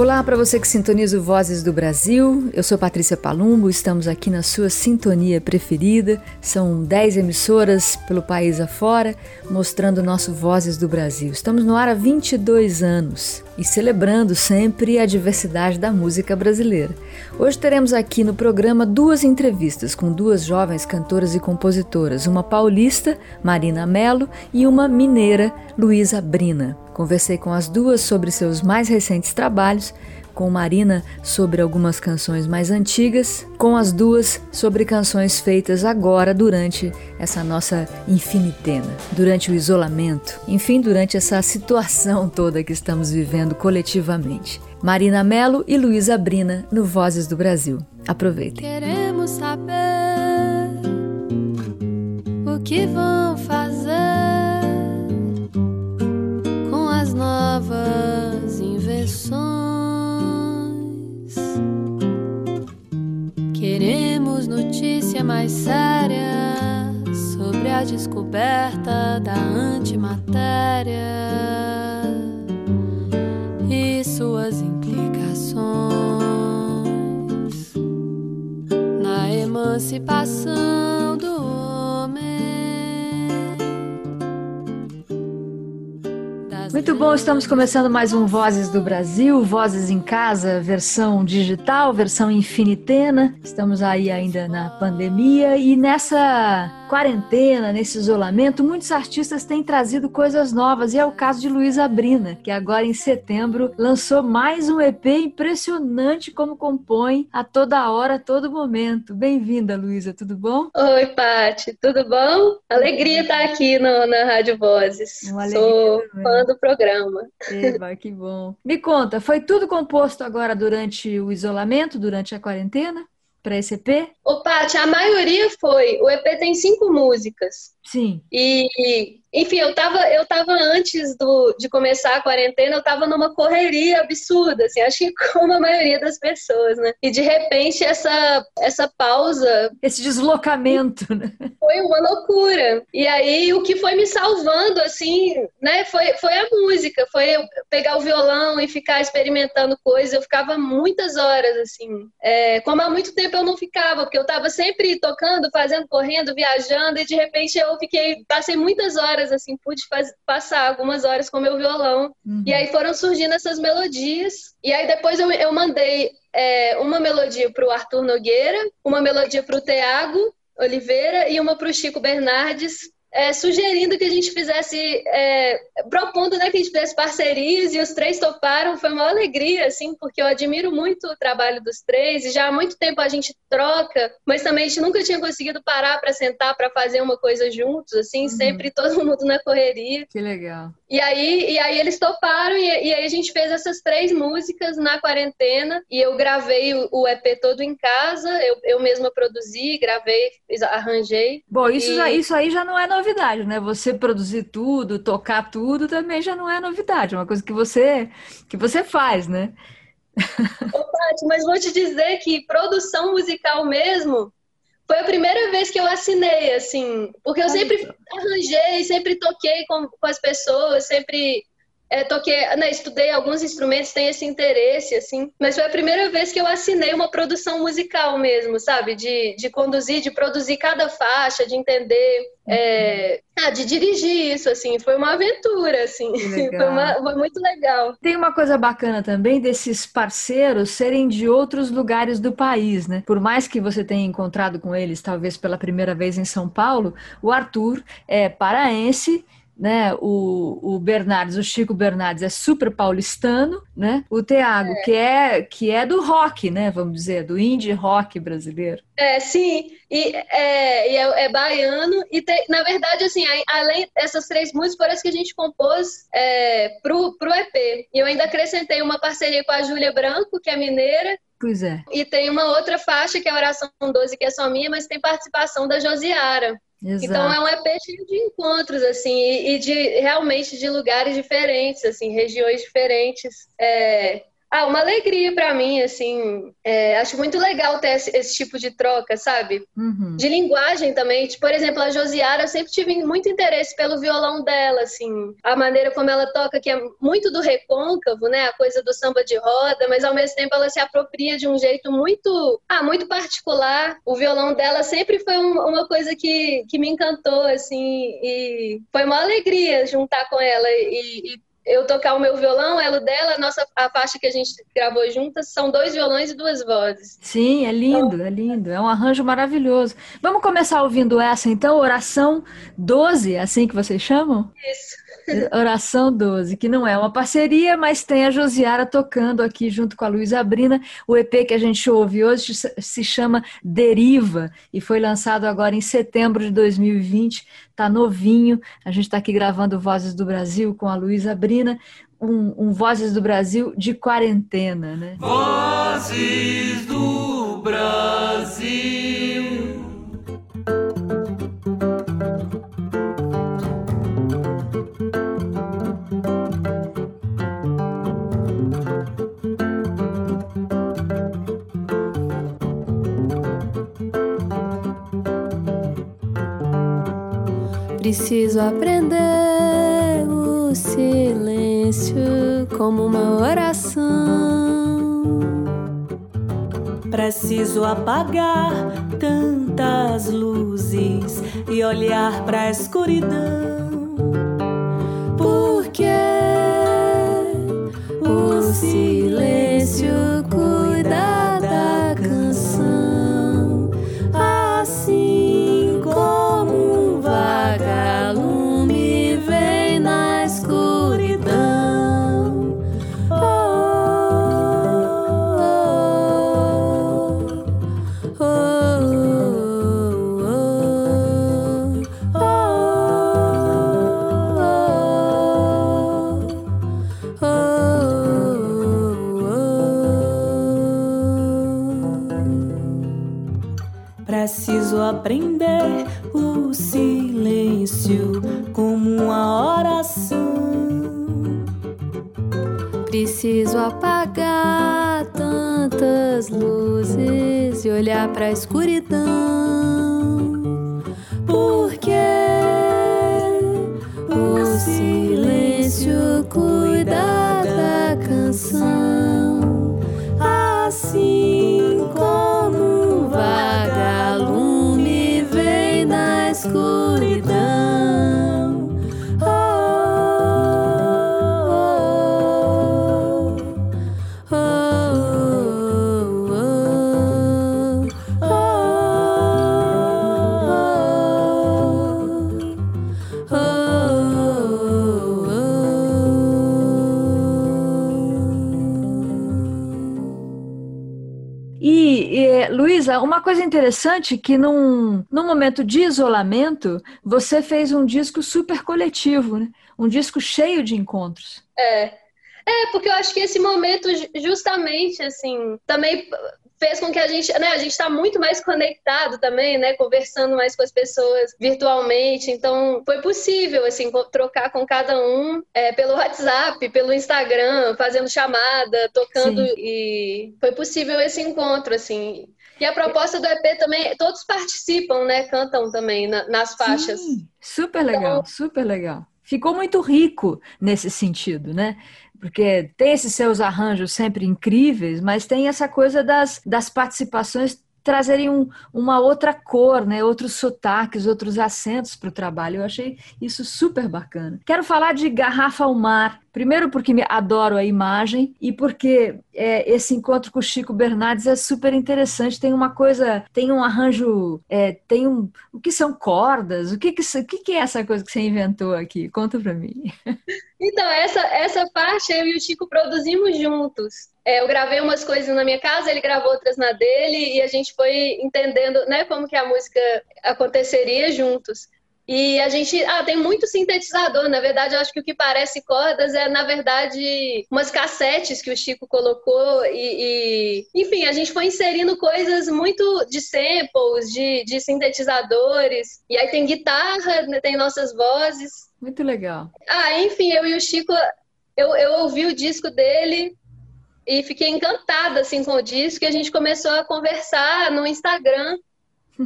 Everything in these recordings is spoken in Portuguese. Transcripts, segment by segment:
Olá para você que sintoniza o Vozes do Brasil. Eu sou Patrícia Palumbo, estamos aqui na sua sintonia preferida. São 10 emissoras pelo país afora, mostrando o nosso Vozes do Brasil. Estamos no ar há 22 anos e celebrando sempre a diversidade da música brasileira. Hoje teremos aqui no programa duas entrevistas com duas jovens cantoras e compositoras, uma paulista, Marina Mello, e uma mineira, Luísa Brina. Conversei com as duas sobre seus mais recentes trabalhos, com Marina sobre algumas canções mais antigas, com as duas sobre canções feitas agora durante essa nossa infinitena, durante o isolamento, enfim, durante essa situação toda que estamos vivendo coletivamente. Marina Melo e Luísa Brina no Vozes do Brasil. Aproveitem. Queremos saber o que vão fazer novas invenções. Queremos notícia mais séria sobre a descoberta da antimatéria e suas implicações na emancipação do Muito bom, estamos começando mais um Vozes do Brasil, Vozes em Casa, versão digital, versão infinitena. Estamos aí ainda na pandemia e nessa quarentena, nesse isolamento, muitos artistas têm trazido coisas novas e é o caso de Luísa Brina, que agora em setembro lançou mais um EP impressionante como compõe a toda hora, a todo momento. Bem-vinda, Luísa, tudo bom? Oi, Pati, tudo bom? Alegria estar aqui no, na Rádio Vozes. Sou fã do programa. Eba, que bom. Me conta, foi tudo composto agora durante o isolamento, durante a quarentena? Para esse EP? Ô, Paty, a maioria foi. O EP tem cinco músicas. Sim. E enfim, eu tava, eu tava antes do, de começar a quarentena, eu tava numa correria absurda, assim, acho que como a maioria das pessoas, né? E de repente essa, essa pausa. Esse deslocamento, né? Foi uma loucura. E aí o que foi me salvando, assim, né, foi, foi a música, foi eu pegar o violão e ficar experimentando coisas. Eu ficava muitas horas, assim. É, como há muito tempo eu não ficava, porque eu tava sempre tocando, fazendo, correndo, viajando, e de repente eu fiquei, passei muitas horas assim, pude faz, passar algumas horas com meu violão. Uhum. E aí foram surgindo essas melodias. E aí depois eu, eu mandei é, uma melodia para o Arthur Nogueira, uma melodia para o Tiago Oliveira e uma para o Chico Bernardes é, sugerindo que a gente fizesse, é, propondo né, que a gente fizesse parcerias e os três toparam. Foi uma alegria, assim, porque eu admiro muito o trabalho dos três e já há muito tempo a gente troca, mas também a gente nunca tinha conseguido parar para sentar para fazer uma coisa juntos, assim, uhum. sempre todo mundo na correria. Que legal. E aí, e aí eles toparam e, e, aí a gente fez essas três músicas na quarentena e eu gravei o, o EP todo em casa, eu, eu mesma produzi, gravei, arranjei. Bom, isso, e... já, isso aí já não é novidade, né? Você produzir tudo, tocar tudo também já não é novidade, é uma coisa que você que você faz, né? Ô, Paty, mas vou te dizer que produção musical mesmo foi a primeira vez que eu assinei, assim, porque eu sempre arranjei, sempre toquei com, com as pessoas, sempre é, toquei, né, estudei alguns instrumentos, tenho esse interesse, assim, mas foi a primeira vez que eu assinei uma produção musical mesmo, sabe? De, de conduzir, de produzir cada faixa, de entender, é, ah, de dirigir isso, assim, foi uma aventura, assim, foi, uma, foi, muito legal. Tem uma coisa bacana também desses parceiros serem de outros lugares do país, né? Por mais que você tenha encontrado com eles, talvez pela primeira vez em São Paulo, o Arthur é paraense né? O, o Bernardes, o Chico Bernardes é super paulistano, né? O Tiago, é. que é que é do rock, né? Vamos dizer, do indie rock brasileiro. É, sim, e é, é, é baiano, e na verdade, assim, além dessas três músicas, parece que a gente compôs é, pro, pro EP. E eu ainda acrescentei uma parceria com a Júlia Branco, que é mineira, Pois é. E tem uma outra faixa que é a Oração 12, que é só minha, mas tem participação da Josiara Exato. Então é um EP cheio de encontros, assim, e, de realmente de lugares diferentes, assim, regiões diferentes. É, ah, uma alegria para mim, assim. É, acho muito legal ter esse, esse tipo de troca, sabe? Uhum. De linguagem também. Tipo, por exemplo, a Josiara, eu sempre tive muito interesse pelo violão dela, assim. A maneira como ela toca, que é muito do recôncavo, né? A coisa do samba de roda, mas ao mesmo tempo ela se apropria de um jeito muito, ah, muito particular. O violão dela sempre foi um, uma coisa que, que me encantou, assim. E foi uma alegria juntar com ela e, e eu tocar o meu violão, ela dela, a nossa a faixa que a gente gravou juntas são dois violões e duas vozes. Sim, é lindo, então, é lindo, é um arranjo maravilhoso. Vamos começar ouvindo essa então, oração 12, é assim que vocês chamam? Isso. Oração 12, que não é uma parceria, mas tem a Josiara tocando aqui junto com a Luísa Abrina. O EP que a gente ouve hoje se chama Deriva e foi lançado agora em setembro de 2020. Tá novinho. A gente está aqui gravando Vozes do Brasil com a Luísa Abrina. Um, um, Vozes do Brasil de quarentena, né? Vozes do Brasil. Preciso aprender o silêncio como uma oração. Preciso apagar tantas luzes e olhar para a escuridão. Porque o silêncio cuida aprender o silêncio como uma oração. Preciso apagar tantas luzes e olhar para a escuridão. Porque o silêncio cuida da canção. Uma coisa interessante que num, num momento de isolamento, você fez um disco super coletivo, né? Um disco cheio de encontros. É. É, porque eu acho que esse momento, justamente, assim, também fez com que a gente, né, a gente está muito mais conectado também, né, conversando mais com as pessoas virtualmente, então foi possível, assim, trocar com cada um é, pelo WhatsApp, pelo Instagram, fazendo chamada, tocando, Sim. e foi possível esse encontro, assim, e a proposta do EP também, todos participam, né? Cantam também na, nas faixas. Sim, super legal, super legal. Ficou muito rico nesse sentido, né? Porque tem esses seus arranjos sempre incríveis, mas tem essa coisa das, das participações trazerem um, uma outra cor, né? outros sotaques, outros acentos para o trabalho. Eu achei isso super bacana. Quero falar de Garrafa ao Mar. Primeiro porque me adoro a imagem e porque é, esse encontro com o Chico Bernardes é super interessante. Tem uma coisa, tem um arranjo, é, tem um, o que são cordas? O que que, o que que é essa coisa que você inventou aqui? Conta para mim. Então essa essa parte eu e o Chico produzimos juntos. É, eu gravei umas coisas na minha casa, ele gravou outras na dele e a gente foi entendendo, né, como que a música aconteceria juntos. E a gente, ah, tem muito sintetizador. Na verdade, eu acho que o que parece cordas é, na verdade, umas cassetes que o Chico colocou. E, e enfim, a gente foi inserindo coisas muito de samples, de, de sintetizadores. E aí tem guitarra, né, tem nossas vozes. Muito legal. Ah, enfim, eu e o Chico, eu, eu ouvi o disco dele e fiquei encantada assim com o disco. E a gente começou a conversar no Instagram.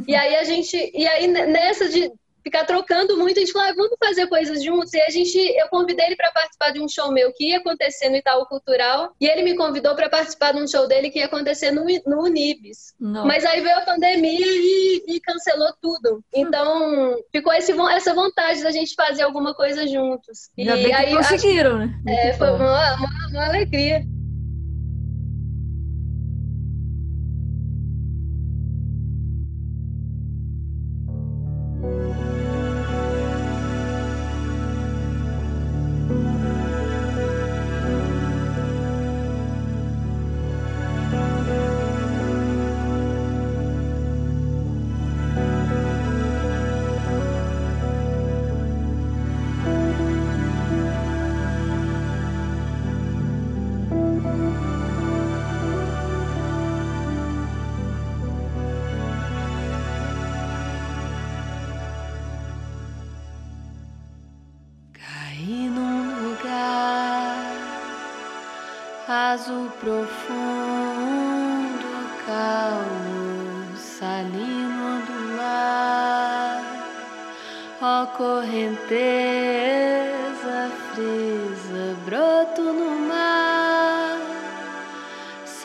E aí a gente, e aí nessa de ficar trocando muito, a gente falou, ah, vamos fazer coisas juntos. E a gente, eu convidei ele para participar de um show meu que ia acontecer no Itaú Cultural, e ele me convidou para participar de um show dele que ia acontecer no, no Unibis. Não. Mas aí veio a pandemia e, e cancelou tudo. Então, ficou esse, essa vontade da gente fazer alguma coisa juntos. Ainda e aí conseguiram, acho, né? É, foi uma, uma, uma alegria.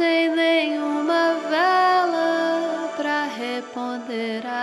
Sem nenhuma vela pra reponderar.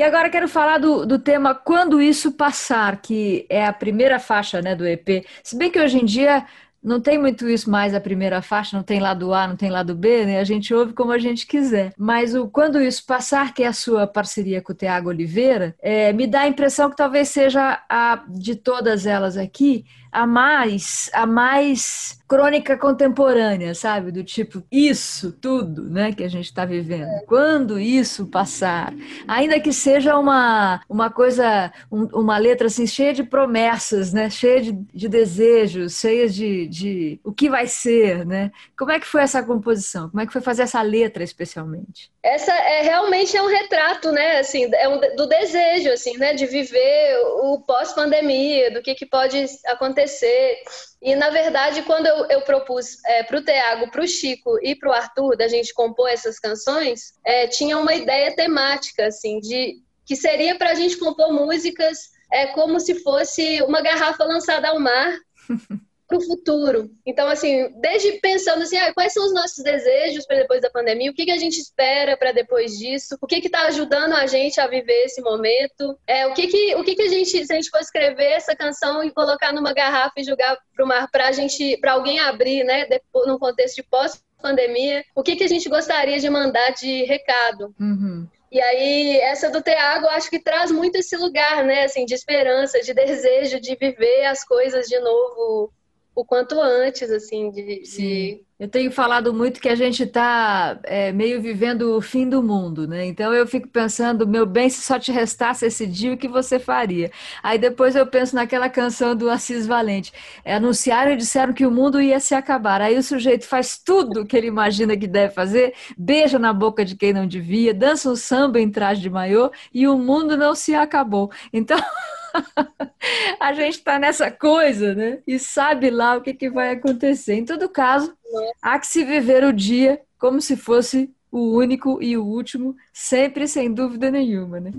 E agora quero falar do, do tema Quando Isso Passar, que é a primeira faixa né, do EP. Se bem que hoje em dia não tem muito isso mais a primeira faixa, não tem lado A, não tem lado B, né? A gente ouve como a gente quiser. Mas o Quando Isso Passar, que é a sua parceria com o Tiago Oliveira, é, me dá a impressão que talvez seja a de todas elas aqui, a mais, a mais crônica contemporânea, sabe? Do tipo, isso tudo, né, que a gente está vivendo. Quando isso passar, ainda que seja uma, uma coisa, um, uma letra assim cheia de promessas, né, cheia de, de desejos, cheia de, de o que vai ser, né? Como é que foi essa composição? Como é que foi fazer essa letra especialmente? Essa é realmente é um retrato, né, assim, é um, do desejo, assim, né, de viver o pós-pandemia, do que, que pode acontecer. E, na verdade, quando eu, eu propus é, para o Tiago, para o Chico e para o Arthur, da gente compor essas canções, é, tinha uma ideia temática, assim, de que seria para a gente compor músicas é, como se fosse uma garrafa lançada ao mar. para o futuro. Então, assim, desde pensando assim, ah, quais são os nossos desejos para depois da pandemia, o que, que a gente espera para depois disso, o que está ajudando a gente a viver esse momento, é, o que, que, o que, que a gente, se a gente for escrever essa canção e colocar numa garrafa e jogar para o mar para a gente, para alguém abrir, né, depois, num contexto de pós pandemia, o que, que a gente gostaria de mandar de recado. Uhum. E aí, essa do Tiago, acho que traz muito esse lugar, né, assim, de esperança, de desejo de viver as coisas de novo o quanto antes, assim, de, de... Eu tenho falado muito que a gente está é, meio vivendo o fim do mundo, né? Então eu fico pensando, meu bem, se só te restasse esse dia, o que você faria? Aí depois eu penso naquela canção do Assis Valente. É, anunciaram e disseram que o mundo ia se acabar. Aí o sujeito faz tudo que ele imagina que deve fazer, beija na boca de quem não devia, dança um samba em traje de maiô e o mundo não se acabou. Então. a gente está nessa coisa, né? E sabe lá o que, que vai acontecer. Em todo caso, há que se viver o dia como se fosse o único e o último, sempre sem dúvida nenhuma, né?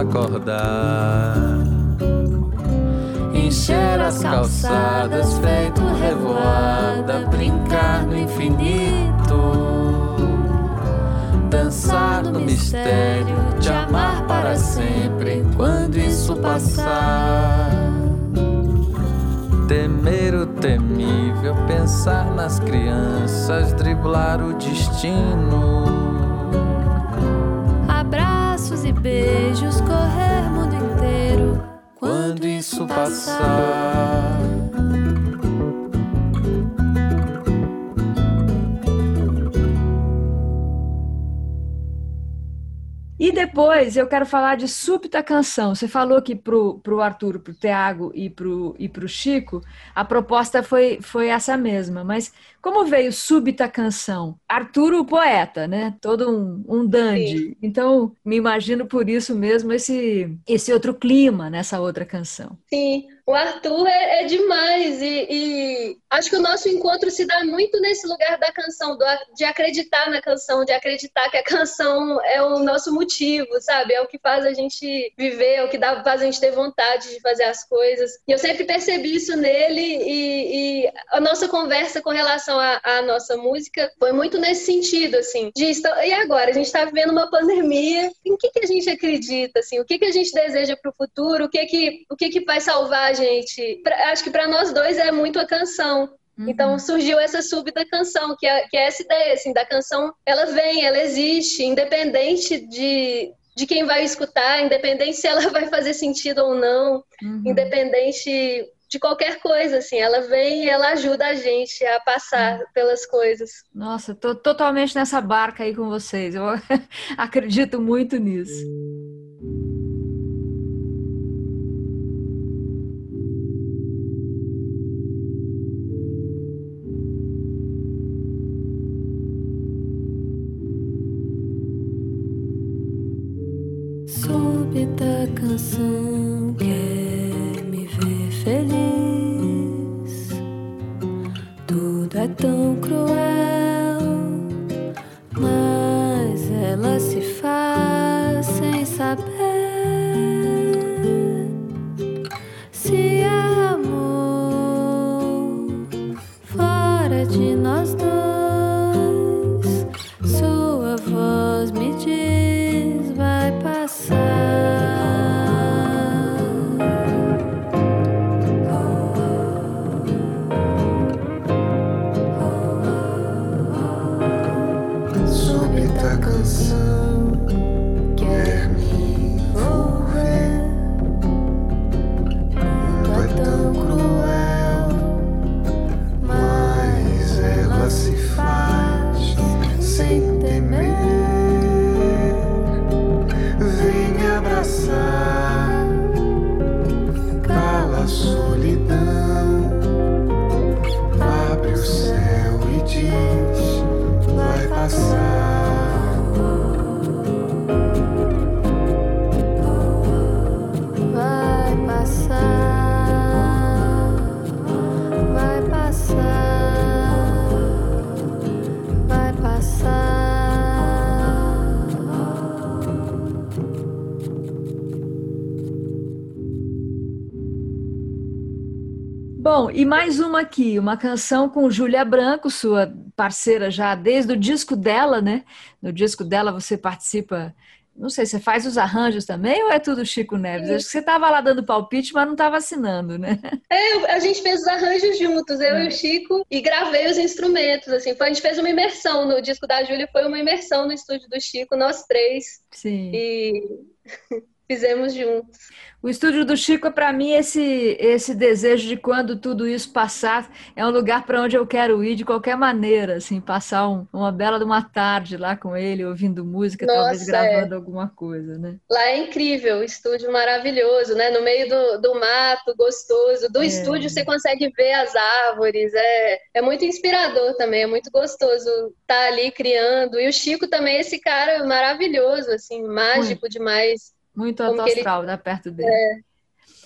Acordar. Encher as calçadas, feito revoada, brincar no infinito, dançar no mistério, te amar para sempre quando isso passar. Temer o temível, pensar nas crianças, driblar o destino. Isso depois eu quero falar de súbita canção. Você falou que pro, pro Arthur, pro Tiago e pro, e pro Chico, a proposta foi, foi essa mesma. Mas como veio súbita canção? Arthur, o poeta, né? Todo um, um dandy. Sim. Então, me imagino por isso mesmo esse, esse outro clima nessa outra canção. Sim, o Arthur é, é demais e, e, acho que o nosso encontro se dá muito nesse lugar da canção, do, de acreditar na canção, de acreditar que a canção é o nosso motivo, sabe? É o que faz a gente viver, é o que dá, faz a gente ter vontade de fazer as coisas. E eu sempre percebi isso nele e, e a nossa conversa com relação à nossa música foi muito nesse sentido, assim, de e agora? A gente está vivendo uma pandemia, em que, que a gente acredita, assim? O que, que a gente deseja para o futuro? O que que, o que que vai salvar a gente? Pra, acho que para nós dois é muito a canção. Uhum. Então surgiu essa súbita canção, que é, que é essa ideia, assim, da canção, ela vem, ela existe, independente de, de quem vai escutar, independente se ela vai fazer sentido ou não, uhum. independente de qualquer coisa, assim, ela vem e ela ajuda a gente a passar uhum. pelas coisas. Nossa, tô totalmente nessa barca aí com vocês, eu acredito muito nisso. Canção quer me ver feliz. Tudo é tão cruel, e mais uma aqui, uma canção com Júlia Branco, sua parceira já desde o disco dela, né? No disco dela você participa, não sei, você faz os arranjos também ou é tudo Chico Neves? Acho que você estava lá dando palpite, mas não estava assinando, né? É, a gente fez os arranjos juntos, eu é. e o Chico, e gravei os instrumentos, assim. Foi, a gente fez uma imersão no disco da Júlia, foi uma imersão no estúdio do Chico, nós três. Sim. E fizemos juntos. O estúdio do Chico é para mim esse esse desejo de quando tudo isso passar, é um lugar para onde eu quero ir de qualquer maneira, assim, passar um, uma bela de uma tarde lá com ele, ouvindo música, Nossa, talvez gravando é. alguma coisa, né? Lá é incrível, estúdio maravilhoso, né? No meio do, do mato, gostoso. Do é. estúdio você consegue ver as árvores, é, é muito inspirador também, é muito gostoso estar tá ali criando. E o Chico também, esse cara maravilhoso, assim, mágico muito. demais. Muito autoastral, ele... né, perto dele. É,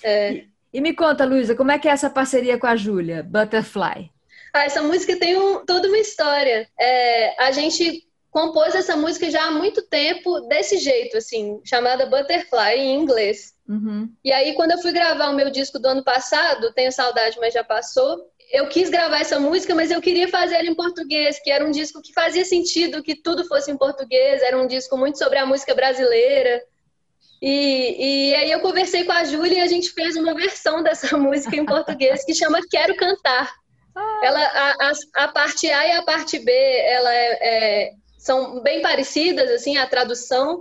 é. E, e, me conta, Luísa, como é que é essa parceria com a Júlia, Butterfly? Ah, essa música tem um, toda uma história. É, a gente compôs essa música já há muito tempo desse jeito, assim, chamada Butterfly em inglês. Uhum. E aí, quando eu fui gravar o meu disco do ano passado, Tenho Saudade, mas já passou, eu quis gravar essa música, mas eu queria fazer ela em português, que era um disco que fazia sentido que tudo fosse em português, era um disco muito sobre a música brasileira. E, e aí eu conversei com a Júlia e a gente fez uma versão dessa música em português que chama Quero Cantar. Ah. Ela, a, a, a, parte A e a parte B, ela é, é, são bem parecidas, assim, a tradução,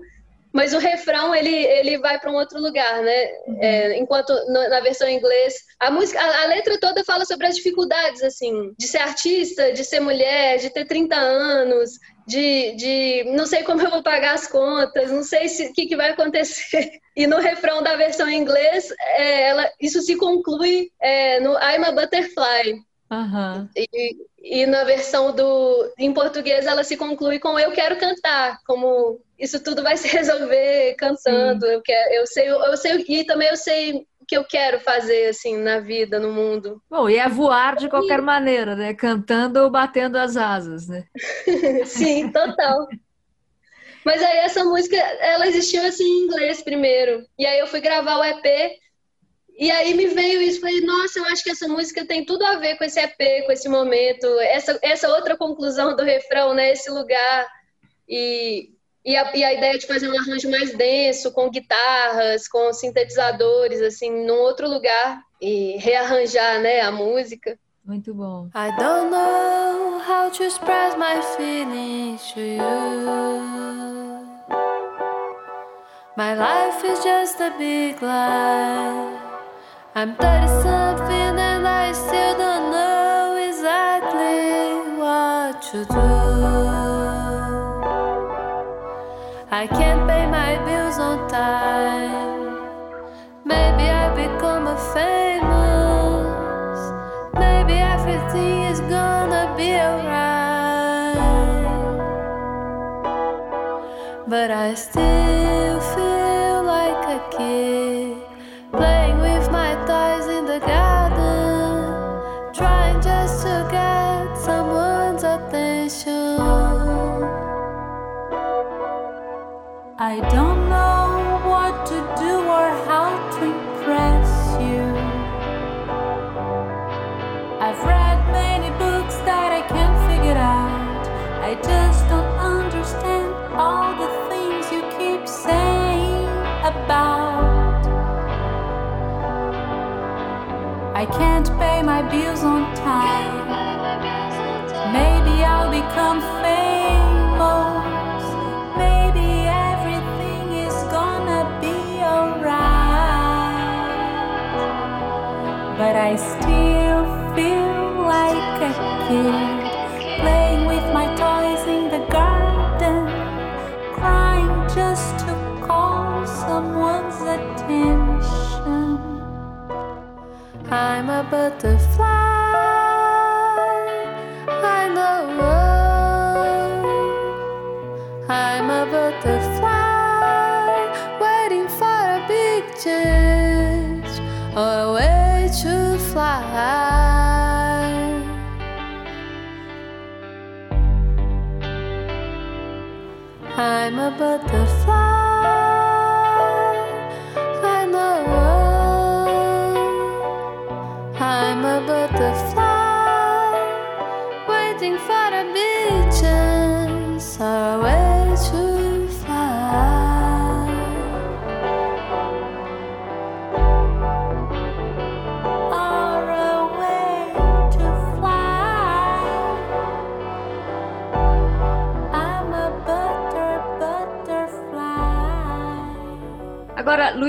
mas o refrão ele, ele vai para um outro lugar, né? Uhum. É, enquanto no, na versão em inglês a música, a, a, letra toda fala sobre as dificuldades assim, de ser artista, de ser mulher, de ter 30 anos, de, de não sei como eu vou pagar as contas, não sei o que, que vai acontecer. E no refrão da versão em inglês, é, ela, isso se conclui é, no I'm a Butterfly. Uhum. E, e na versão do em português ela se conclui com eu quero cantar, como isso tudo vai se resolver cantando. Eu, quero, eu sei, eu sei e também eu sei que eu quero fazer assim na vida, no mundo. Bom, e é voar de qualquer maneira, né? Cantando ou batendo as asas, né? Sim, total. Mas aí essa música, ela existiu assim em inglês primeiro. E aí eu fui gravar o EP e aí me veio isso, falei, nossa, eu acho que essa música tem tudo a ver com esse EP, com esse momento, essa, essa outra conclusão do refrão, né? Esse lugar. E, e, a, e a ideia de fazer um arranjo mais denso, com guitarras, com sintetizadores, assim, num outro lugar, e rearranjar, né, a música. Muito bom. I don't know how to express my feelings to you. My life is just a big lie. I'm 30 something and I still don't know exactly what to do. I can't pay my bills on time. Maybe I become a famous. Maybe everything is gonna be alright. But I still I don't know what to do or how to impress you. I've read many books that I can't figure out. I just don't understand all the things you keep saying about. I can't pay my bills on time. Maybe I'll become famous. I still feel like a kid playing with my toys in the garden, crying just to call someone's attention. I'm a butterfly. I know. I'm a butterfly waiting for a big change or fly. I'm a butterfly.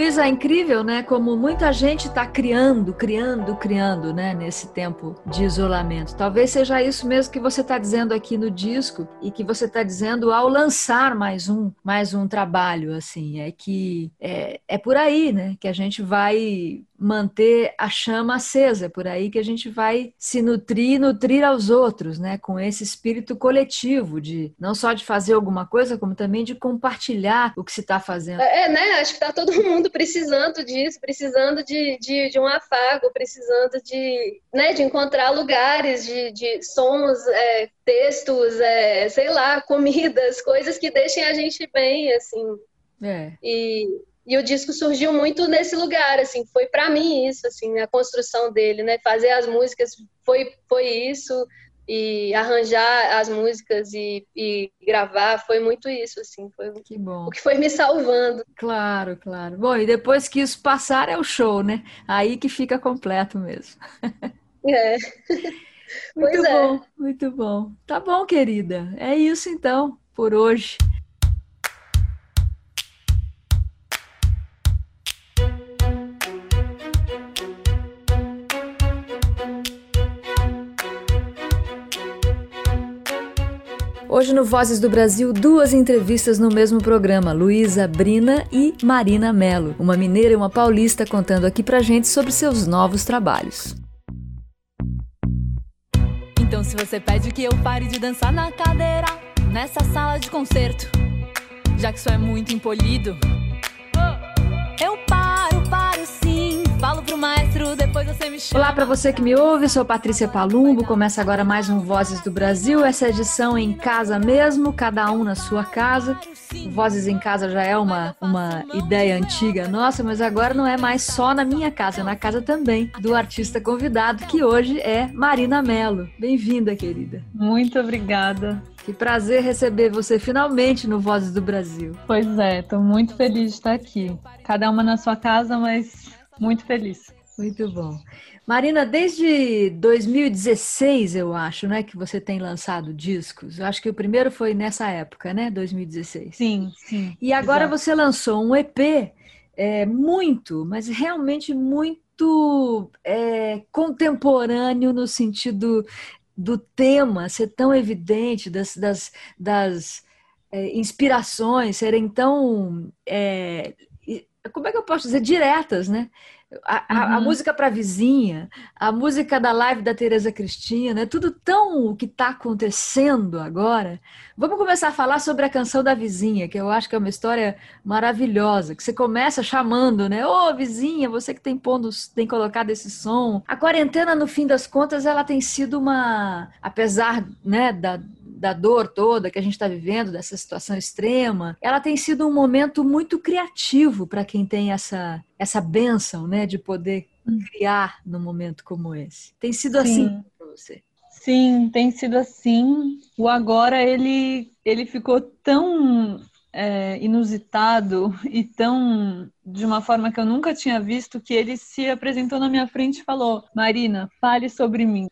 Luísa, é incrível, né? Como muita gente está criando, criando, criando, né? Nesse tempo de isolamento. Talvez seja isso mesmo que você está dizendo aqui no disco e que você está dizendo ao lançar mais um, mais um trabalho, assim. É que é, é por aí, né? Que a gente vai manter a chama acesa, é por aí que a gente vai se nutrir e nutrir aos outros, né? Com esse espírito coletivo de não só de fazer alguma coisa, como também de compartilhar o que se está fazendo. É, né? Acho que tá todo mundo precisando disso, precisando de, de, de um afago, precisando de, né, de encontrar lugares, de, de sons, é, textos, é, sei lá, comidas, coisas que deixem a gente bem, assim. É. E, e o disco surgiu muito nesse lugar, assim, foi para mim isso, assim, a construção dele, né? Fazer as músicas foi, foi isso, e arranjar as músicas e, e gravar foi muito isso, assim, foi o Que bom. que foi me salvando. Claro, claro. Bom, e depois que isso passar é o show, né? Aí que fica completo mesmo. É. Muito Pois é. bom, muito bom. Tá bom, querida. É isso então, por hoje. Hoje no Vozes do Brasil, duas entrevistas no mesmo programa, Luísa Brina e Marina Melo, uma mineira e uma paulista contando aqui pra gente sobre seus novos trabalhos. Então se você pede que eu pare de dançar na cadeira Nessa sala de concerto Já que isso é muito impolido Olá para você que me ouve, sou Patrícia Palumbo. Começa agora mais um Vozes do Brasil. Essa edição em casa mesmo, cada um na sua casa. Vozes em casa já é uma, uma ideia antiga nossa, mas agora não é mais só na minha casa, é na casa também do artista convidado, que hoje é Marina Mello. Bem-vinda, querida. Muito obrigada. Que prazer receber você finalmente no Vozes do Brasil. Pois é, estou muito feliz de estar aqui. Cada uma na sua casa, mas muito feliz. Muito bom. Marina, desde 2016, eu acho, né, que você tem lançado discos. Eu acho que o primeiro foi nessa época, né, 2016. Sim, sim. E agora você lançou um EP é, muito, mas realmente muito é, contemporâneo no sentido do tema ser tão evidente, das, das, das é, inspirações serem tão. É, como é que eu posso dizer? Diretas, né? A, a, a Uhum. música para vizinha, a música da live da Tereza Cristina, é tudo tão o que está acontecendo agora. Vamos começar a falar sobre a canção da vizinha, que eu acho que é uma história maravilhosa, que você começa chamando, né? Ô, vizinha, você que tem pondo, tem colocado esse som. A quarentena, no fim das contas, ela tem sido uma, apesar, né, da da dor toda que a gente está vivendo, dessa situação extrema, ela tem sido um momento muito criativo para quem tem essa, essa benção né, de poder criar num momento como esse. Tem sido assim Sim. para você? Sim, tem sido assim. O agora ele ele ficou tão é, inusitado e tão de uma forma que eu nunca tinha visto que ele se apresentou na minha frente e falou: Marina, fale sobre mim.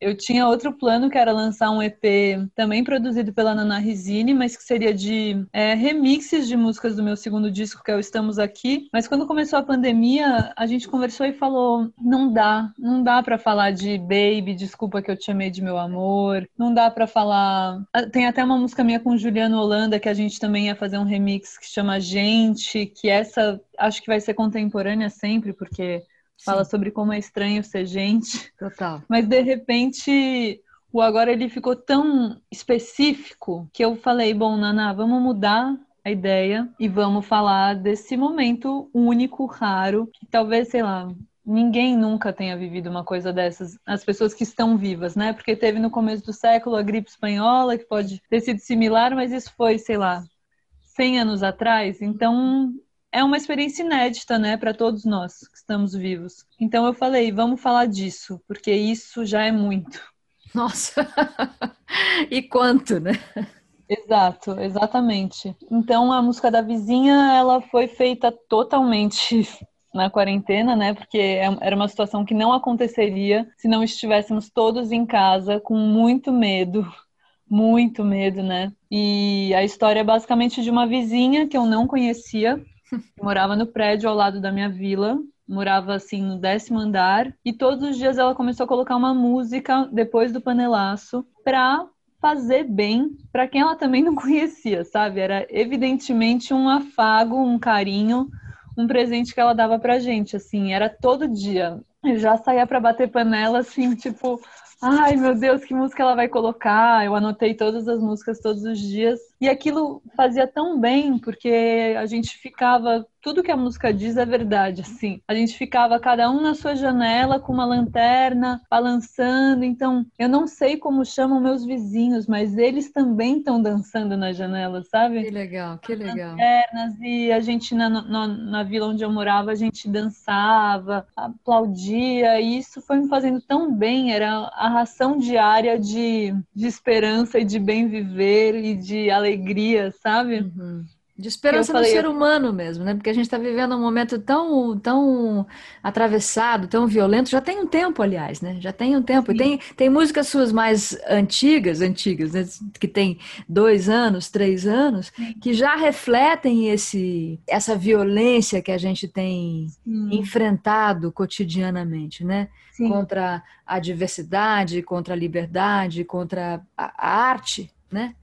Eu tinha outro plano que era lançar um EP também produzido pela Nana Risini, mas que seria de é, remixes de músicas do meu segundo disco, que é o Estamos Aqui. Mas quando começou a pandemia, a gente conversou e falou: não dá, não dá pra falar de Baby, desculpa que eu te amei de meu amor, não dá pra falar. Ah, Tem até uma música minha com Juliano Holanda que a gente também ia fazer um remix que chama Gente, que essa acho que vai ser contemporânea sempre, porque fala Sim, sobre como é estranho ser gente. total. Mas de repente, o agora ele ficou tão específico que eu falei, bom, Naná, vamos mudar a ideia e vamos falar desse momento único, raro, que talvez, sei lá, ninguém nunca tenha vivido uma coisa dessas, as pessoas que estão vivas, né? Porque teve no começo do século a gripe espanhola, que pode ter sido similar, mas isso foi, sei lá, 100 anos atrás, então é uma experiência inédita, né, para todos nós que estamos vivos. Então eu falei, vamos falar disso, porque isso já é muito. Nossa! e quanto, né? Exato, exatamente. Então a música da vizinha, ela foi feita totalmente na quarentena, né? Porque é- era uma situação que não aconteceria se não estivéssemos todos em casa com muito medo, muito medo, né? E a história é basicamente de uma vizinha que eu não conhecia, morava no prédio ao lado da minha vila, morava assim no décimo andar, e todos os dias ela começou a colocar uma música depois do panelaço pra fazer bem para quem ela também não conhecia, sabe? Era evidentemente um afago, um carinho, um presente que ela dava pra gente, assim, era todo dia. Eu já saía pra bater panela assim, tipo, ai meu Deus, que música ela vai colocar? Eu anotei todas as músicas todos os dias. E aquilo fazia tão bem, porque a gente ficava, tudo que a música diz é verdade, assim. A gente ficava cada um na sua janela com uma lanterna, balançando. Então, eu não sei como chamam meus vizinhos, mas eles também estão dançando na janela, sabe? Que legal, que legal. pernas e a gente na, na, na vila onde eu morava, a gente dançava, aplaudia, e isso foi me fazendo tão bem, era a ração diária de, de esperança e de bem viver e de alegria, sabe? Uhum. De esperança falei, no ser humano mesmo, né? Porque a gente está vivendo um momento tão, tão atravessado, tão violento. Já tem um tempo, aliás, né? Já tem um tempo. E Sim. tem, tem músicas suas mais antigas, antigas, né? Que tem dois anos, três anos, que já refletem esse, essa violência que a gente tem enfrentado cotidianamente, né? Sim. Contra a diversidade, contra a liberdade, contra a, a arte, né?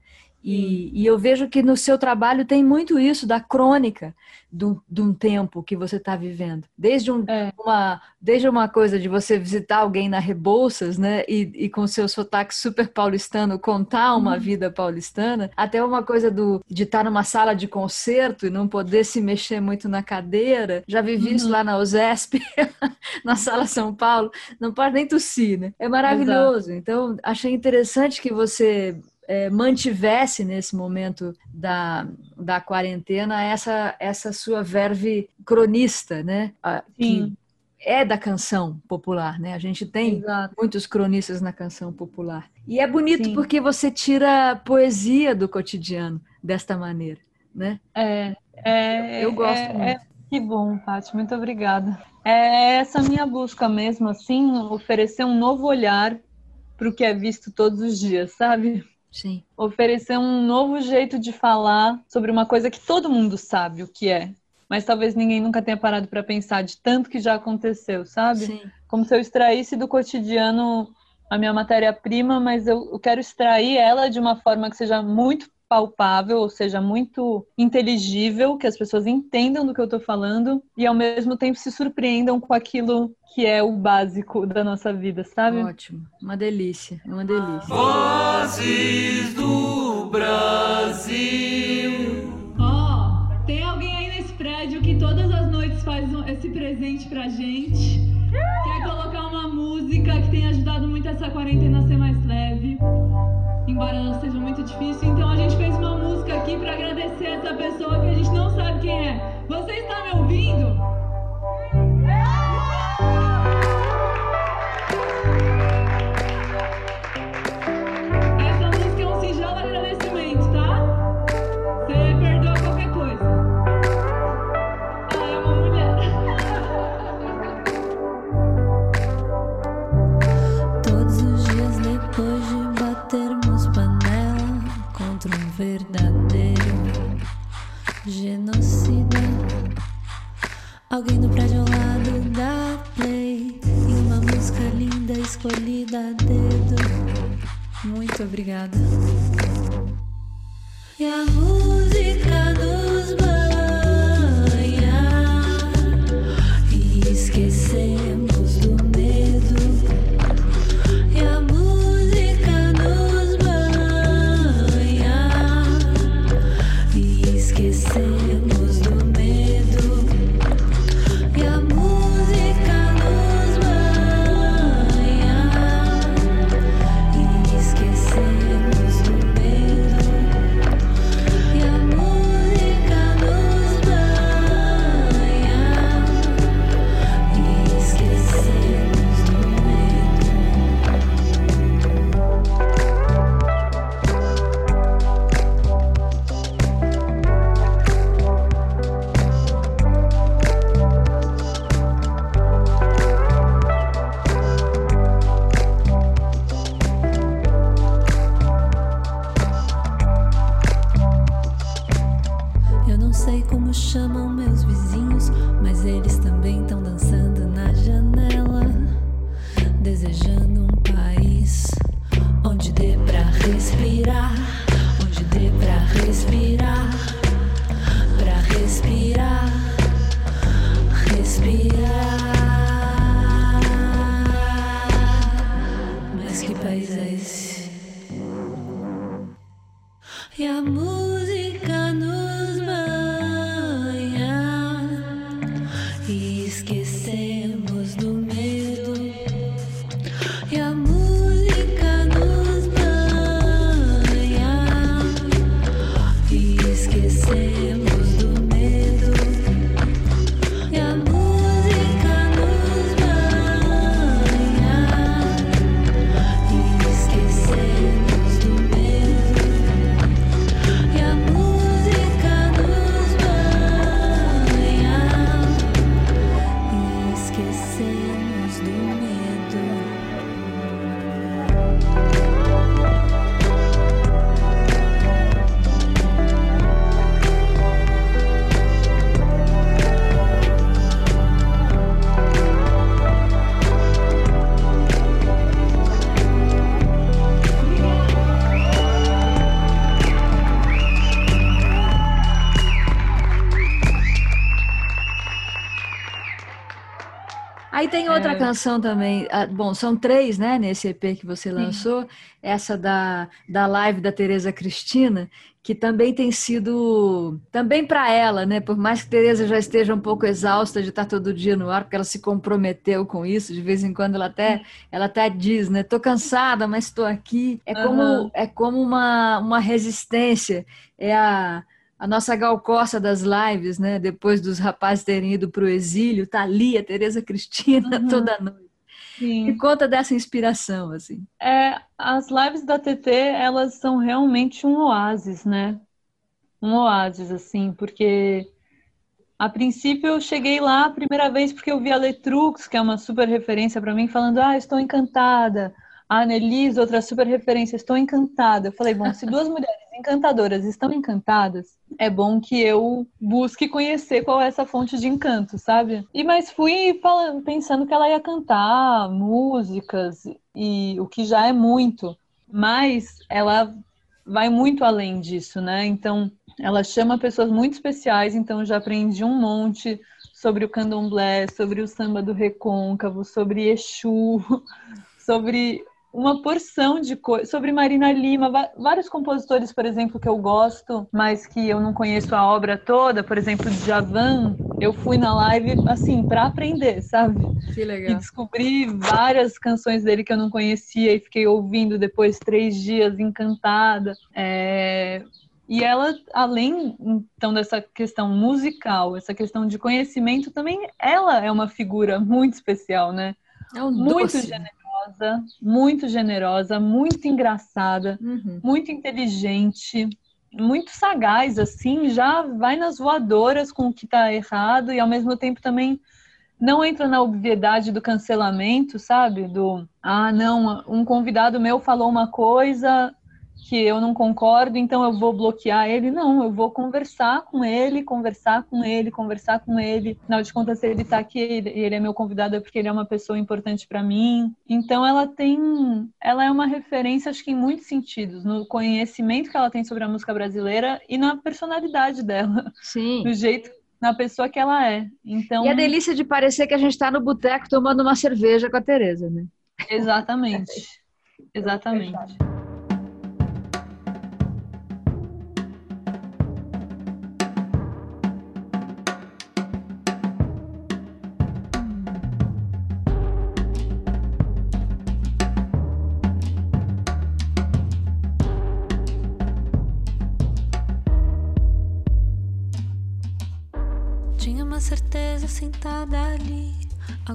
E, e, eu vejo que no seu trabalho tem muito isso da crônica do, de um tempo que você está vivendo. Desde, um, é. uma, desde uma coisa de você visitar alguém na Rebouças, né? E, e com seu sotaque super paulistano contar uma uhum. vida paulistana, até uma coisa do, de estar tá numa sala de concerto e não poder se mexer muito na cadeira. Já vivi uhum. isso lá na USESP, na Sala São Paulo. Não pode nem tossir, né? É maravilhoso. Exato. Então, achei interessante que você é, mantivesse nesse momento da, da quarentena essa, essa sua verve cronista, né? Sim. Que é da canção popular, né? A gente tem Exato. muitos cronistas na canção popular. E é bonito Sim. porque você tira poesia do cotidiano desta maneira, né? É, é eu gosto é, muito. É, que bom, Paty, muito obrigada. É essa minha busca mesmo, assim, oferecer um novo olhar para o que é visto todos os dias, sabe? Sim. Oferecer um novo jeito de falar sobre uma coisa que todo mundo sabe o que é, mas talvez ninguém nunca tenha parado para pensar de tanto que já aconteceu, sabe? Sim. Como se eu extraísse do cotidiano a minha matéria-prima, mas eu, eu quero extrair ela de uma forma que seja muito palpável, ou seja, muito inteligível, que as pessoas entendam do que eu estou falando e ao mesmo tempo se surpreendam com aquilo que é o básico da nossa vida, sabe? Ótimo, uma delícia, é uma delícia. Vozes do Brasil. Ó, oh, tem alguém aí nesse prédio que todas as noites faz esse presente pra gente? Quer colocar uma música que tem ajudado muito essa quarentena a ser mais leve? Embora seja muito difícil. Então a gente fez uma música aqui para agradecer essa pessoa que a gente não sabe quem é. Você está me ouvindo? Genocida. Alguém no prédio ao lado da play. E uma música linda escolhida a dedo. Muito obrigada. E a canção também. Ah, bom, são três, né, nesse EP que você lançou. Sim. Essa da, da live da Tereza Cristina, que também tem sido também para ela, né? Por mais que Tereza já esteja um pouco exausta de estar todo dia no ar, porque ela se comprometeu com isso, de vez em quando ela até ela até diz, né? Tô cansada, mas estou aqui. É como uhum. é como uma, uma resistência. É a a nossa Gal Costa das lives, né? Depois dos rapazes terem ido para o exílio, tá ali a Tereza Cristina uhum. toda noite. Sim. E conta dessa inspiração, assim. É, as lives da TT, elas são realmente um oásis, né? Um oásis, assim, porque a princípio eu cheguei lá a primeira vez porque eu vi a Letrux, que é uma super referência para mim, falando: "Ah, estou encantada". A Annelise, outra super referência, estou encantada. Eu falei: "Bom, se duas mulheres encantadoras estão encantadas, é bom que eu busque conhecer qual é essa fonte de encanto, sabe? E mas fui falando, pensando que ela ia cantar músicas e o que já é muito, mas ela vai muito além disso, né? Então, ela chama pessoas muito especiais, então já aprendi um monte sobre o candomblé, sobre o samba do recôncavo, sobre Exu, sobre uma porção de coisas sobre Marina Lima, vários compositores, por exemplo, que eu gosto, mas que eu não conheço a obra toda, por exemplo, Javan, eu fui na live assim para aprender, sabe? Que legal. E descobri várias canções dele que eu não conhecia e fiquei ouvindo depois três dias encantada. É... E ela, além então dessa questão musical, essa questão de conhecimento, também ela é uma figura muito especial, né? É um muito doce. generosa generosa, muito generosa, muito engraçada, uhum. muito inteligente, muito sagaz, assim, já vai nas voadoras com o que tá errado e ao mesmo tempo também não entra na obviedade do cancelamento, sabe? Do, ah, não, um convidado meu falou uma coisa, que eu não concordo, então eu vou bloquear ele. Não, eu vou conversar com ele, conversar com ele, conversar com ele. Afinal de contas, se ele está aqui e ele é meu convidado é porque ele é uma pessoa importante para mim. Então ela tem, ela é uma referência, acho que em muitos sentidos, no conhecimento que ela tem sobre a música brasileira e na personalidade dela. Sim. Do jeito na pessoa que ela é. Então E a delícia de parecer que a gente está no boteco tomando uma cerveja com a Tereza, né? Exatamente. Exatamente.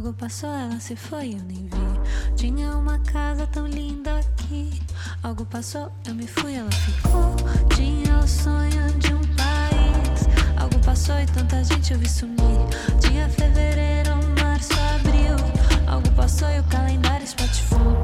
Algo passou, ela se foi, eu nem vi. Tinha uma casa tão linda aqui. Algo passou, eu me fui, ela ficou. Tinha o sonho de um país. Algo passou e tanta gente eu vi sumir. Tinha fevereiro, março, abril. Algo passou e o calendário espatifou.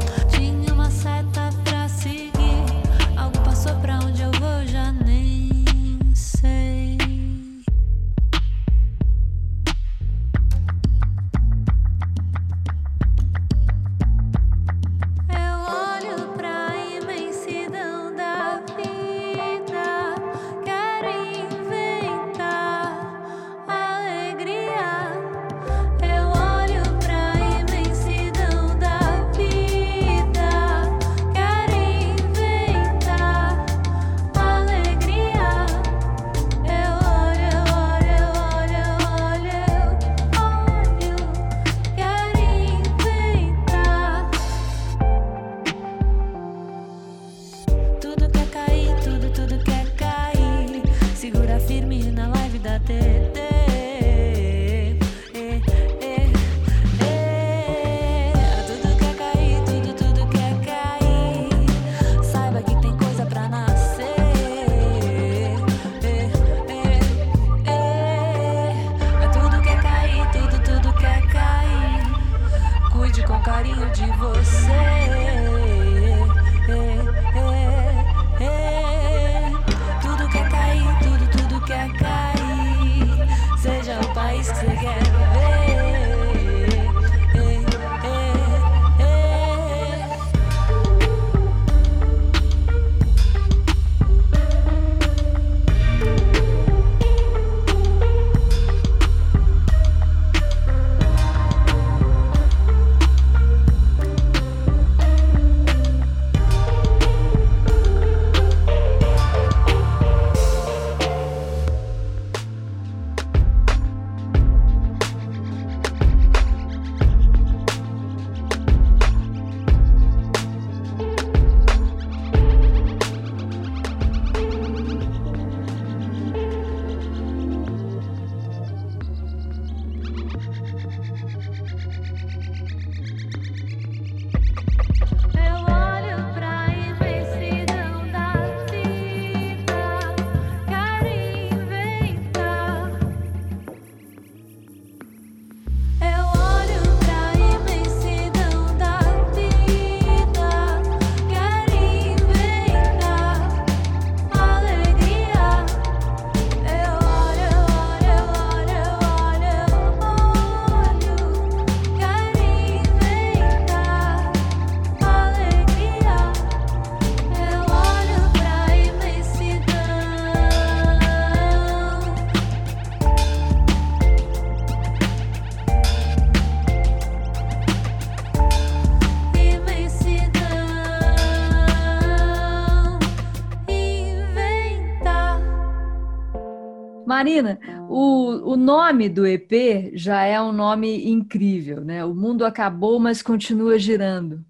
Marina, o, o nome do EP já é um nome incrível, né? O mundo acabou, mas continua girando.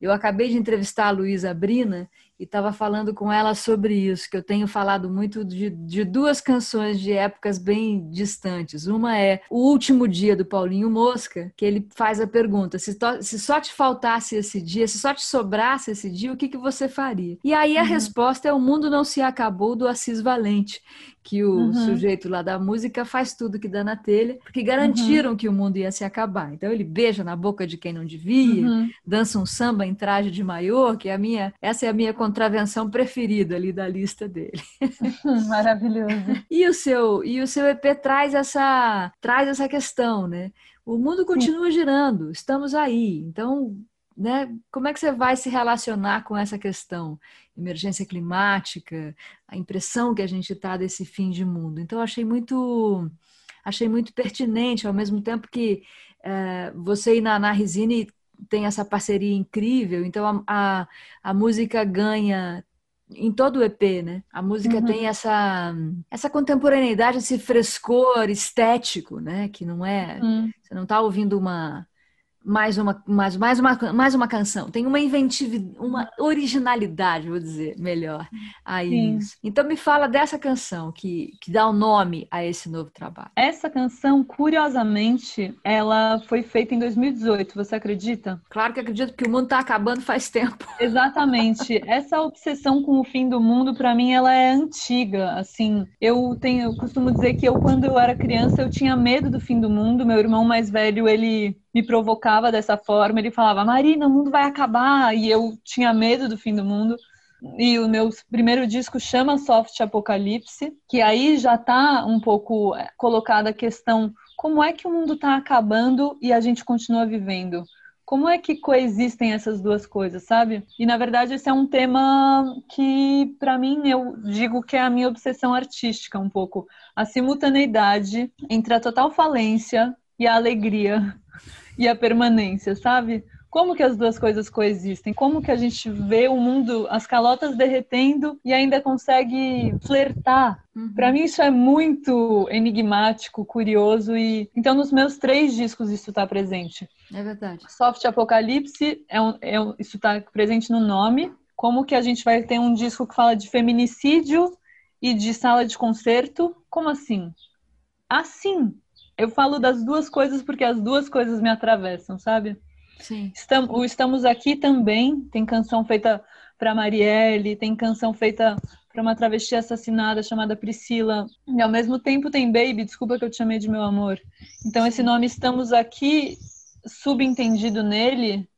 Eu acabei de entrevistar a Luísa Brina e estava falando com ela sobre isso, que eu tenho falado muito de, de, duas canções de épocas bem distantes. Uma é O Último Dia do Paulinho Mosca, que ele faz a pergunta: se, to, se só te faltasse esse dia, se só te sobrasse esse dia, o que, que você faria? E aí a uhum. resposta é O Mundo Não Se Acabou, do Assis Valente, que o uhum. sujeito lá da música faz tudo que dá na telha, porque garantiram uhum. que o mundo ia se acabar. Então ele beija na boca de quem não devia, uhum. dança um samba em traje de maiô, que é a minha, essa é a minha contravenção preferida ali da lista dele. Maravilhoso. e o seu e o seu EP traz essa traz essa questão, né? O mundo continua Sim. girando, estamos aí. Então, né, como é que você vai se relacionar com essa questão? emergência climática, a impressão que a gente está desse fim de mundo. Então, achei muito, achei muito pertinente, ao mesmo tempo que é, você e Naná Risini tem essa parceria incrível, então a, a, a música ganha em todo o EP, né? A música uhum. tem essa essa contemporaneidade, esse frescor estético, né? Que não é, uhum. você não está ouvindo uma mais uma, mais, mais, uma, mais uma canção. Tem uma inventividade, uma originalidade, vou dizer, melhor, aí. Então me fala dessa canção que, que dá o um nome a esse novo trabalho. Essa canção, curiosamente, ela foi feita em 2018, você acredita? Claro que acredito, porque o mundo está acabando faz tempo. Exatamente. Essa obsessão com o fim do mundo, para mim, ela é antiga. Assim, eu tenho, eu costumo dizer que eu, quando eu era criança, eu tinha medo do fim do mundo. Meu irmão mais velho, ele me provocava dessa forma. Ele falava, Marina, o mundo vai acabar. E eu tinha medo do fim do mundo. E o meu primeiro disco chama Soft Apocalipse, que aí já está um pouco é, colocada a questão como é que o mundo está acabando e a gente continua vivendo? Como é que coexistem essas duas coisas, sabe? E na verdade esse é um tema que para mim eu digo que é a minha obsessão artística um pouco, a simultaneidade entre a total falência e a alegria e a permanência, sabe? Como que as duas coisas coexistem? Como que a gente vê o mundo, as calotas derretendo e ainda consegue flertar? Uhum. Para mim isso é muito enigmático, curioso e então nos meus três discos isso está presente. É verdade. Soft Apocalipse é, um, é um, isso está presente no nome. Como que a gente vai ter um disco que fala de feminicídio e de sala de concerto? Como assim? Assim, eu falo das duas coisas porque as duas coisas me atravessam, sabe? Sim. Estamos, o Estamos Aqui também tem canção feita para Marielle, tem canção feita para uma travesti assassinada chamada Priscila. E ao mesmo tempo tem Baby, desculpa que eu te chamei de meu amor. Então esse nome Estamos Aqui, subentendido nele,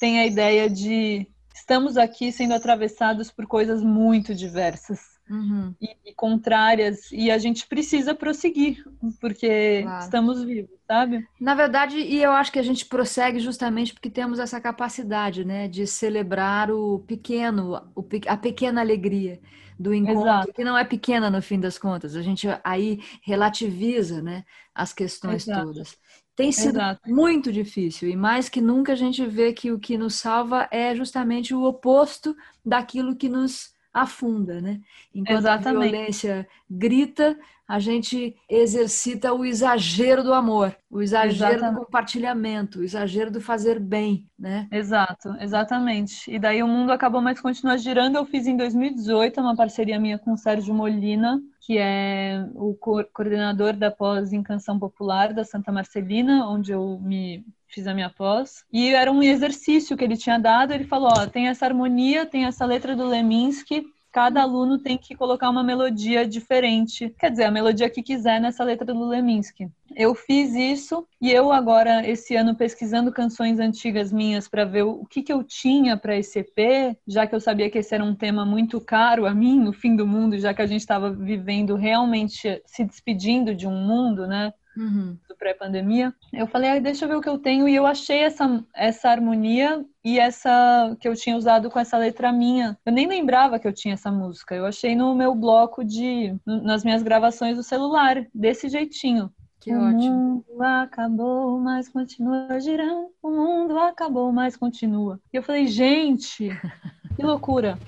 tem a ideia de estamos aqui sendo atravessados por coisas muito diversas uhum. e, e, contrárias, e a gente precisa prosseguir, porque claro. estamos vivos, sabe? Na verdade, e eu acho que a gente prossegue justamente porque temos essa capacidade, né, de celebrar o pequeno, o, a pequena alegria do encontro, Exato. que não é pequena no fim das contas. A gente aí relativiza, né, as questões Exato. todas. Tem sido Exato. muito difícil e mais que nunca a gente vê que o que nos salva é justamente o oposto daquilo que nos afunda, né? Enquanto Exatamente. a violência grita, a gente exercita o exagero do amor, o exagero exatamente. do compartilhamento, o exagero do fazer bem, né? Exato, exatamente. E daí o mundo acabou, mas continua girando. Eu fiz em 2018 uma parceria minha com o Sérgio Molina, que é o coordenador da pós em canção popular da Santa Marcelina, onde eu me fiz a minha pós. E era um exercício que ele tinha dado. Ele falou: ó, tem essa harmonia, tem essa letra do Leminski, cada aluno tem que colocar uma melodia diferente, quer dizer, a melodia que quiser nessa letra do Leminski. Eu fiz isso e eu agora esse ano pesquisando canções antigas minhas para ver o que, que eu tinha para esse EP, já que eu sabia que esse era um tema muito caro a mim, no fim do mundo, já que a gente estava vivendo realmente se despedindo de um mundo, né? uhum. do pré-pandemia. Eu falei, ah, deixa eu ver o que eu tenho, e eu achei essa, essa harmonia e essa que eu tinha usado com essa letra minha. Eu nem lembrava que eu tinha essa música. Eu achei no meu bloco de. nas minhas gravações do celular, desse jeitinho. Que o ótimo. mundo acabou, mas continua girando. O mundo acabou, mas continua. E eu falei, gente, que loucura.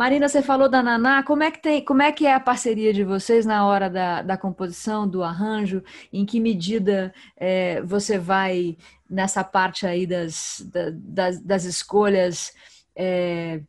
Marina, você falou da Naná, como é que tem, como é que é a parceria de vocês na hora da, da composição, do arranjo? Em que medida é, você vai nessa parte aí das, da- das, das escolhas? é,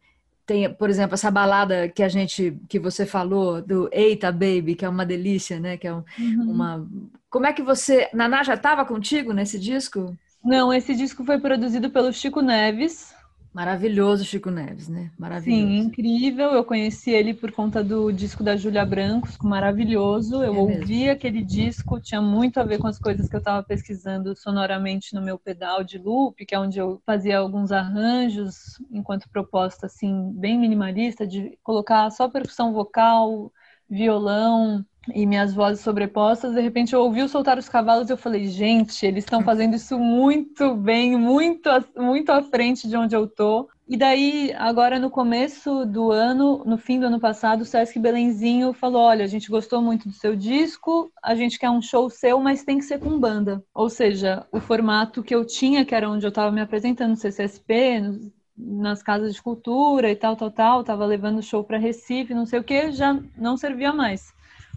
tem, por exemplo, essa balada que a gente, que você falou do Eita Baby, que é uma delícia, né? Que é um- uma. Como é que você, Naná já estava contigo nesse disco? Não, esse disco foi produzido pelo Chico Neves. Maravilhoso, Chico Neves, né? Maravilhoso. Sim, incrível. Eu conheci ele por conta do disco da Júlia Brancos, maravilhoso. Eu É mesmo. ouvi aquele disco, tinha muito a ver com as coisas que eu estava pesquisando sonoramente no meu pedal de loop, que é onde eu fazia alguns arranjos enquanto proposta assim bem minimalista de colocar só percussão vocal, violão e minhas vozes sobrepostas. De repente eu ouvi soltar os cavalos e eu falei, gente, eles estão fazendo isso muito bem, muito muito à frente de onde eu tô. E daí, agora no começo do ano, no fim do ano passado, o Sesc Belenzinho falou: Olha, a gente gostou muito do seu disco, a gente quer um show seu, mas tem que ser com banda. Ou seja, o formato que eu tinha, que era onde eu estava me apresentando no CCSP, nos- nas casas de cultura e tal, tal, tal, tava levando show para Recife, não sei o que, já não servia mais.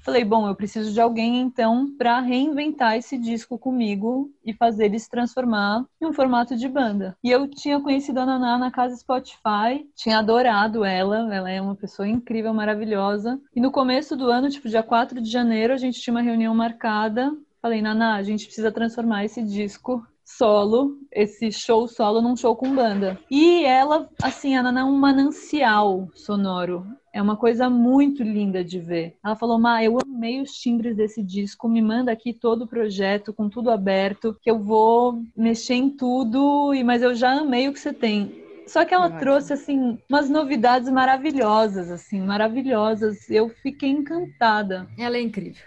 Falei, bom, eu preciso de alguém então para reinventar esse disco comigo e fazer ele se transformar em um formato de banda. E eu tinha conhecido a Naná na casa Spotify, tinha adorado ela, ela é uma pessoa incrível, maravilhosa. E no começo do ano, tipo dia 4 de janeiro, a gente tinha uma reunião marcada. Falei, Naná, a gente precisa transformar esse disco solo, esse show solo num show com banda. E ela, assim, a Naná é um manancial sonoro. É uma coisa muito linda de ver. Ela falou, Ma, eu amei os timbres desse disco, me manda aqui todo o projeto, com tudo aberto, que eu vou mexer em tudo, e mas eu já amei o que você tem. Só que ela trouxe, assim, umas novidades maravilhosas, assim, maravilhosas. Eu fiquei encantada. Ela é incrível.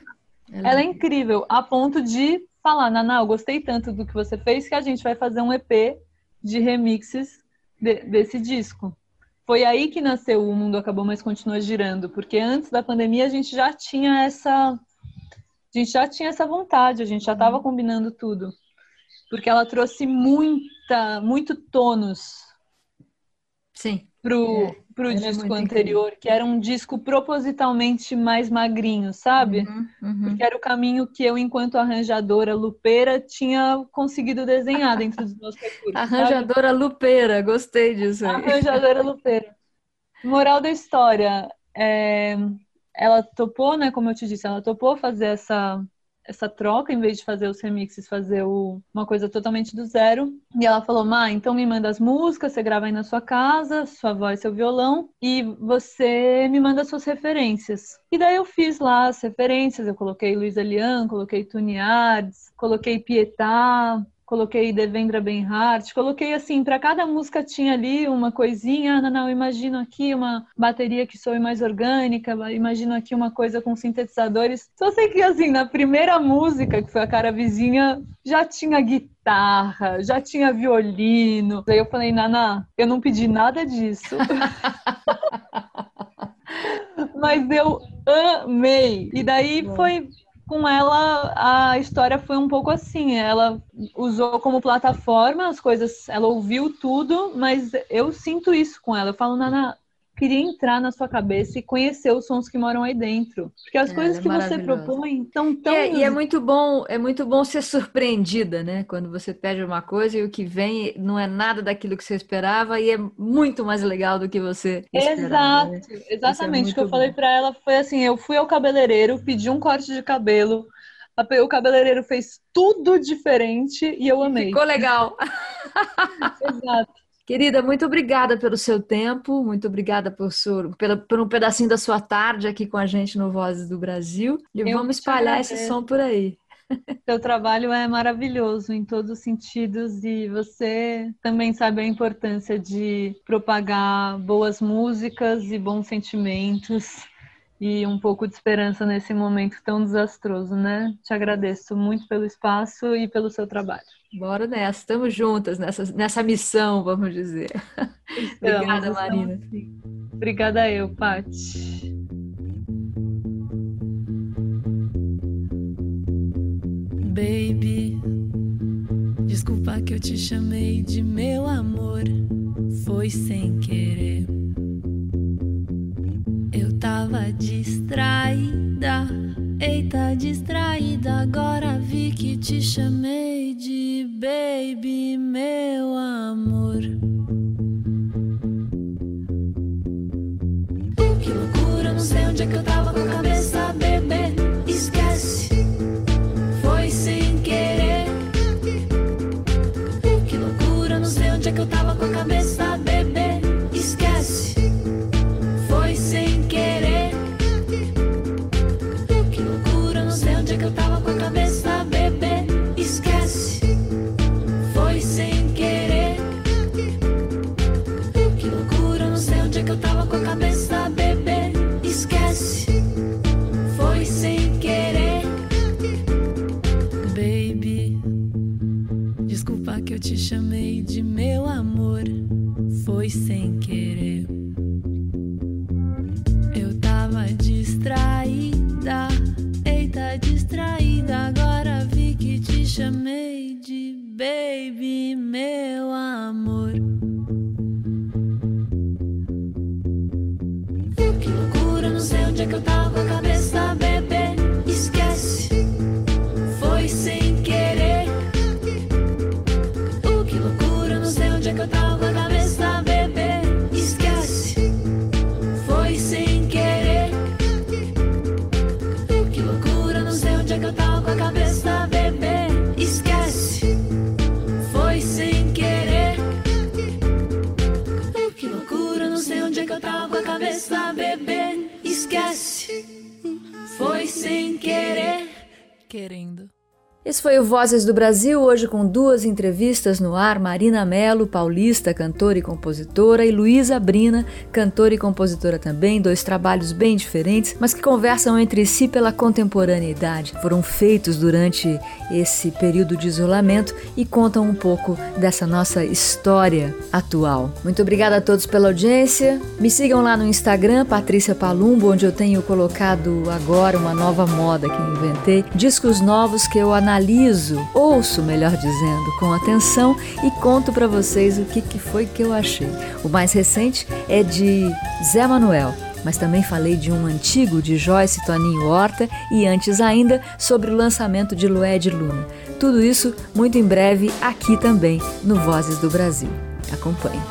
Ela é incrível, a ponto de falar, Naná, eu gostei tanto do que você fez que a gente vai fazer um EP de remixes de- desse disco. Foi aí que nasceu O Mundo Acabou, mas continua girando, porque antes da pandemia a gente já tinha essa a gente já tinha essa vontade, a gente já estava combinando tudo. Porque ela trouxe muita, muito tônus Sim. pro, É, pro disco anterior, que era um disco propositalmente mais magrinho, sabe? Uhum, uhum. Porque era o caminho que eu, enquanto arranjadora lupeira, tinha conseguido desenhar dentro dos meus recursos. sabe? Arranjadora lupeira, gostei disso aí. Arranjadora lupeira. Moral da história, é, ela topou, né? Como eu te disse, ela topou fazer essa, essa troca, em vez de fazer os remixes, fazer o, uma coisa totalmente do zero. E ela falou: Má, então me manda as músicas, você grava aí na sua casa, sua voz, seu violão, e você me manda suas referências. E daí eu fiz lá as referências, eu coloquei Luísa Lian, coloquei Tuni Ards, coloquei Pietá, coloquei Devendra Benhart, coloquei assim, para cada música tinha ali uma coisinha, ah, não, não, imagino aqui uma bateria que soe mais orgânica, imagino aqui uma coisa com sintetizadores. Só sei que assim, na primeira música, que foi a cara vizinha, já tinha guitarra, já tinha violino. Aí eu falei, Nana, eu não pedi nada disso. Mas eu amei. E daí foi com ela a história foi um pouco assim. Ela usou como plataforma as coisas, ela ouviu tudo, mas eu sinto isso com ela. Eu falo, Nana, queria entrar na sua cabeça e conhecer os sons que moram aí dentro. Porque as é, coisas é que você propõe estão tão. E é, e é, muito bom, é muito bom ser surpreendida, né? Quando você pede uma coisa e o que vem não é nada daquilo que você esperava e é muito mais legal do que você esperava. Exato, né? exatamente. O que eu bom. falei para ela foi assim: eu fui ao cabeleireiro, pedi um corte de cabelo. O cabeleireiro fez tudo diferente e eu amei. Ficou legal. Exato. Querida, muito obrigada pelo seu tempo, muito obrigada por, sur, pela, por um pedacinho da sua tarde aqui com a gente no Vozes do Brasil. E Eu vamos espalhar esse som por aí. Seu trabalho é maravilhoso em todos os sentidos e você também sabe a importância de propagar boas músicas e bons sentimentos e um pouco de esperança nesse momento tão desastroso, né? Te agradeço muito pelo espaço e pelo seu trabalho. Bora nessa, estamos juntas nessa, nessa missão, vamos dizer. Estamos, Obrigada, Marina. Obrigada eu, Paty. Baby, desculpa que eu te chamei de meu amor, foi sem querer. Eu tava distraída Eita, distraída, agora vi que te chamei de baby, meu amor. Que loucura, não sei onde é que eu tava com a cabeça, bebê. Esquece, foi sem querer. Que loucura, não sei onde é que eu tava com a cabeça, bebê. baby, meu amor. Eu que loucura, não sei onde é que eu tava, a cabeça bem. querendo. Esse foi o Vozes do Brasil, hoje com duas entrevistas no ar: Marina Mello, paulista, cantora e compositora, e Luísa Brina, cantora e compositora também, dois trabalhos bem diferentes, mas que conversam entre si pela contemporaneidade. Foram feitos durante esse período de isolamento e contam um pouco dessa nossa história atual. Muito obrigada a todos pela audiência. Me sigam lá no Instagram, Patrícia Palumbo, onde eu tenho colocado agora uma nova moda que inventei, discos novos que eu analiso analiso, ouço, melhor dizendo, com atenção e conto para vocês o que, que foi que eu achei. O mais recente é de Zé Manuel, mas também falei de um antigo de Joyce Toninho Horta e antes ainda sobre o lançamento de Lued Luna. Tudo isso muito em breve aqui também no Vozes do Brasil. Acompanhe.